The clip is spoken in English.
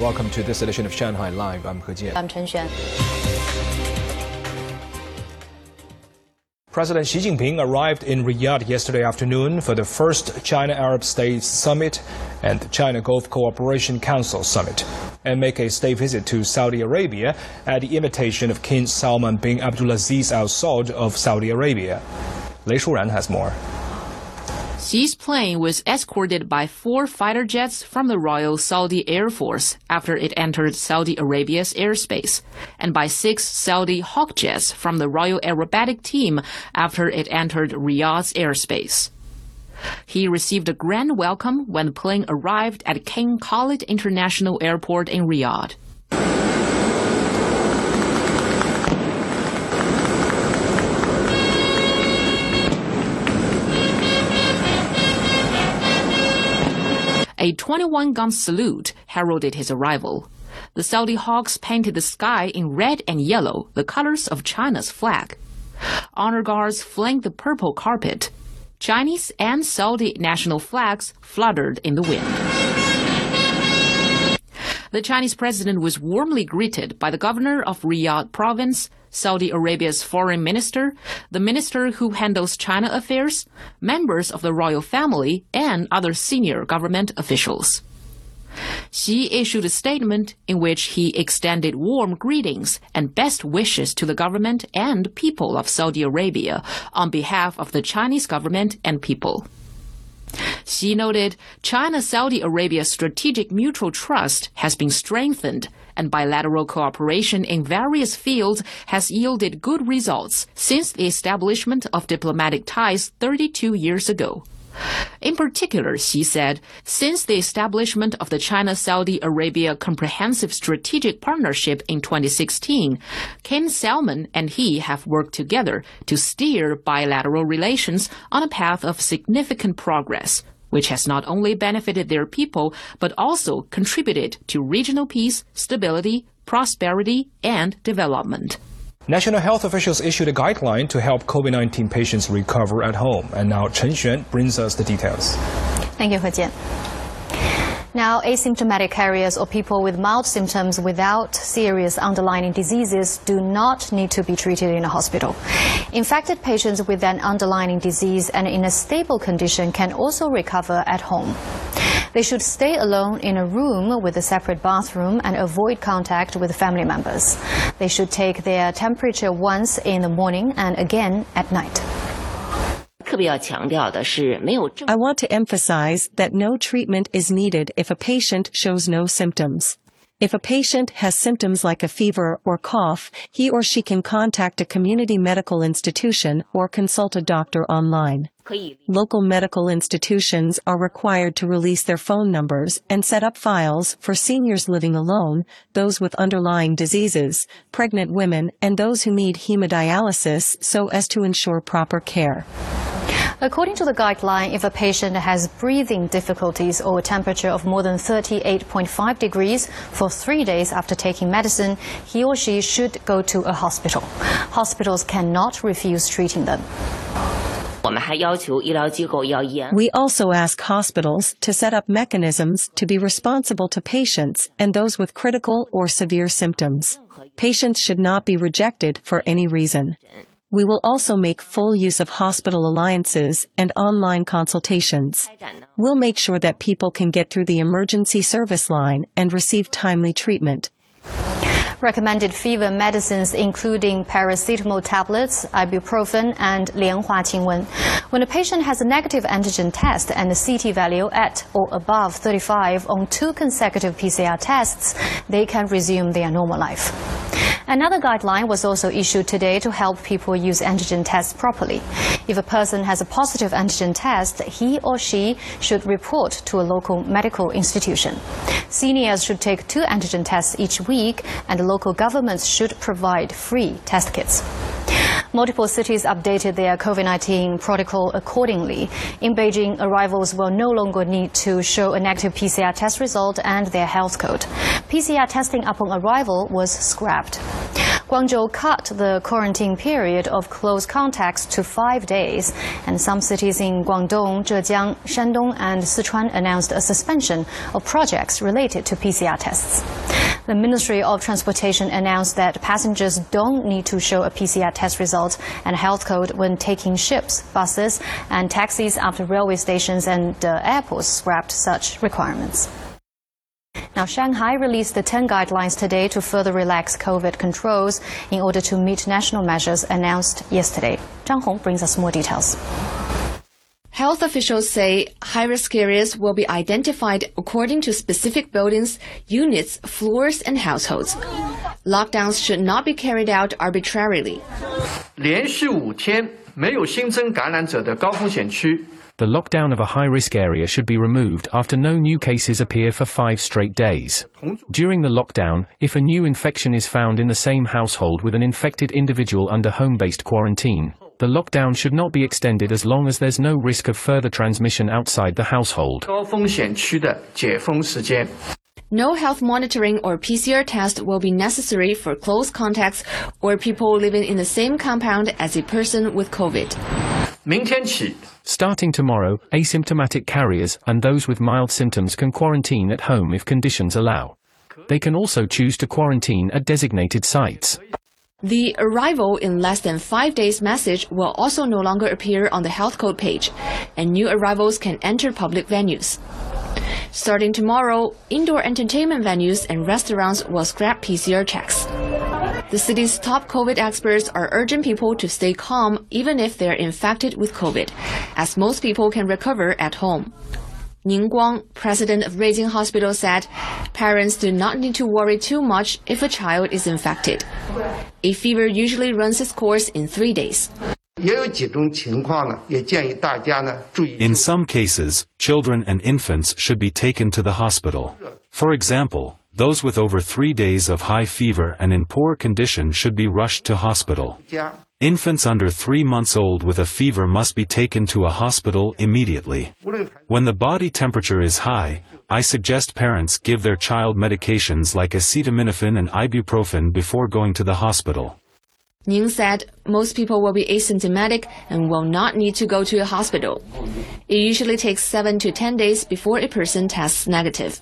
Welcome to this edition of Shanghai Live. I'm He Jian. I'm Chen Xuan. President Xi Jinping arrived in Riyadh yesterday afternoon for the first China Arab States Summit and China Gulf Cooperation Council Summit, and make a state visit to Saudi Arabia at the invitation of King Salman bin Abdulaziz Al Saud of Saudi Arabia. Lei Shuran has more. Xi's plane was escorted by four fighter jets from the Royal Saudi Air Force after it entered Saudi Arabia's airspace, and by six Saudi Hawk jets from the Royal Aerobatic Team after it entered Riyadh's airspace. He received a grand welcome when the plane arrived at King Khalid International Airport in Riyadh. A 21 gun salute heralded his arrival. The Saudi Hawks painted the sky in red and yellow, the colors of China's flag. Honor guards flanked the purple carpet. Chinese and Saudi national flags fluttered in the wind. The Chinese president was warmly greeted by the governor of Riyadh province, Saudi Arabia's foreign minister, the minister who handles China affairs, members of the royal family, and other senior government officials. Xi issued a statement in which he extended warm greetings and best wishes to the government and people of Saudi Arabia on behalf of the Chinese government and people. Xi noted China Saudi Arabia strategic mutual trust has been strengthened and bilateral cooperation in various fields has yielded good results since the establishment of diplomatic ties 32 years ago. In particular, Xi said, since the establishment of the China Saudi Arabia Comprehensive Strategic Partnership in 2016, King Salman and he have worked together to steer bilateral relations on a path of significant progress, which has not only benefited their people, but also contributed to regional peace, stability, prosperity, and development. National health officials issued a guideline to help COVID 19 patients recover at home. And now Chen Xuan brings us the details. Thank you, He Jian. Now, asymptomatic carriers or people with mild symptoms without serious underlying diseases do not need to be treated in a hospital. Infected patients with an underlying disease and in a stable condition can also recover at home. They should stay alone in a room with a separate bathroom and avoid contact with family members. They should take their temperature once in the morning and again at night. I want to emphasize that no treatment is needed if a patient shows no symptoms. If a patient has symptoms like a fever or cough, he or she can contact a community medical institution or consult a doctor online. Local medical institutions are required to release their phone numbers and set up files for seniors living alone, those with underlying diseases, pregnant women, and those who need hemodialysis so as to ensure proper care. According to the guideline, if a patient has breathing difficulties or a temperature of more than 38.5 degrees for three days after taking medicine, he or she should go to a hospital. Hospitals cannot refuse treating them. We also ask hospitals to set up mechanisms to be responsible to patients and those with critical or severe symptoms. Patients should not be rejected for any reason. We will also make full use of hospital alliances and online consultations. We'll make sure that people can get through the emergency service line and receive timely treatment. Recommended fever medicines including paracetamol tablets, ibuprofen, and Lianhua Qingwen. When a patient has a negative antigen test and a CT value at or above 35 on two consecutive PCR tests, they can resume their normal life. Another guideline was also issued today to help people use antigen tests properly. If a person has a positive antigen test, he or she should report to a local medical institution. Seniors should take two antigen tests each week, and local governments should provide free test kits. Multiple cities updated their COVID 19 protocol accordingly. In Beijing, arrivals will no longer need to show a negative PCR test result and their health code. PCR testing upon arrival was scrapped. Guangzhou cut the quarantine period of close contacts to five days, and some cities in Guangdong, Zhejiang, Shandong, and Sichuan announced a suspension of projects related to PCR tests. The Ministry of Transportation announced that passengers don't need to show a PCR test result and health code when taking ships, buses, and taxis after railway stations and uh, airports scrapped such requirements. Now, Shanghai released the 10 guidelines today to further relax COVID controls in order to meet national measures announced yesterday. Zhang Hong brings us more details. Health officials say high risk areas will be identified according to specific buildings, units, floors, and households. Lockdowns should not be carried out arbitrarily. The lockdown of a high risk area should be removed after no new cases appear for five straight days. During the lockdown, if a new infection is found in the same household with an infected individual under home based quarantine, the lockdown should not be extended as long as there's no risk of further transmission outside the household. No health monitoring or PCR test will be necessary for close contacts or people living in the same compound as a person with COVID. Starting tomorrow, asymptomatic carriers and those with mild symptoms can quarantine at home if conditions allow. They can also choose to quarantine at designated sites. The arrival in less than five days message will also no longer appear on the health code page, and new arrivals can enter public venues. Starting tomorrow, indoor entertainment venues and restaurants will scrap PCR checks. The city's top COVID experts are urging people to stay calm even if they're infected with COVID, as most people can recover at home. Ning Guang, president of Ruijin Hospital, said parents do not need to worry too much if a child is infected. A fever usually runs its course in three days. In some cases, children and infants should be taken to the hospital. For example, those with over three days of high fever and in poor condition should be rushed to hospital. Yeah. Infants under three months old with a fever must be taken to a hospital immediately. When the body temperature is high, I suggest parents give their child medications like acetaminophen and ibuprofen before going to the hospital. Ning said most people will be asymptomatic and will not need to go to a hospital. It usually takes 7 to 10 days before a person tests negative.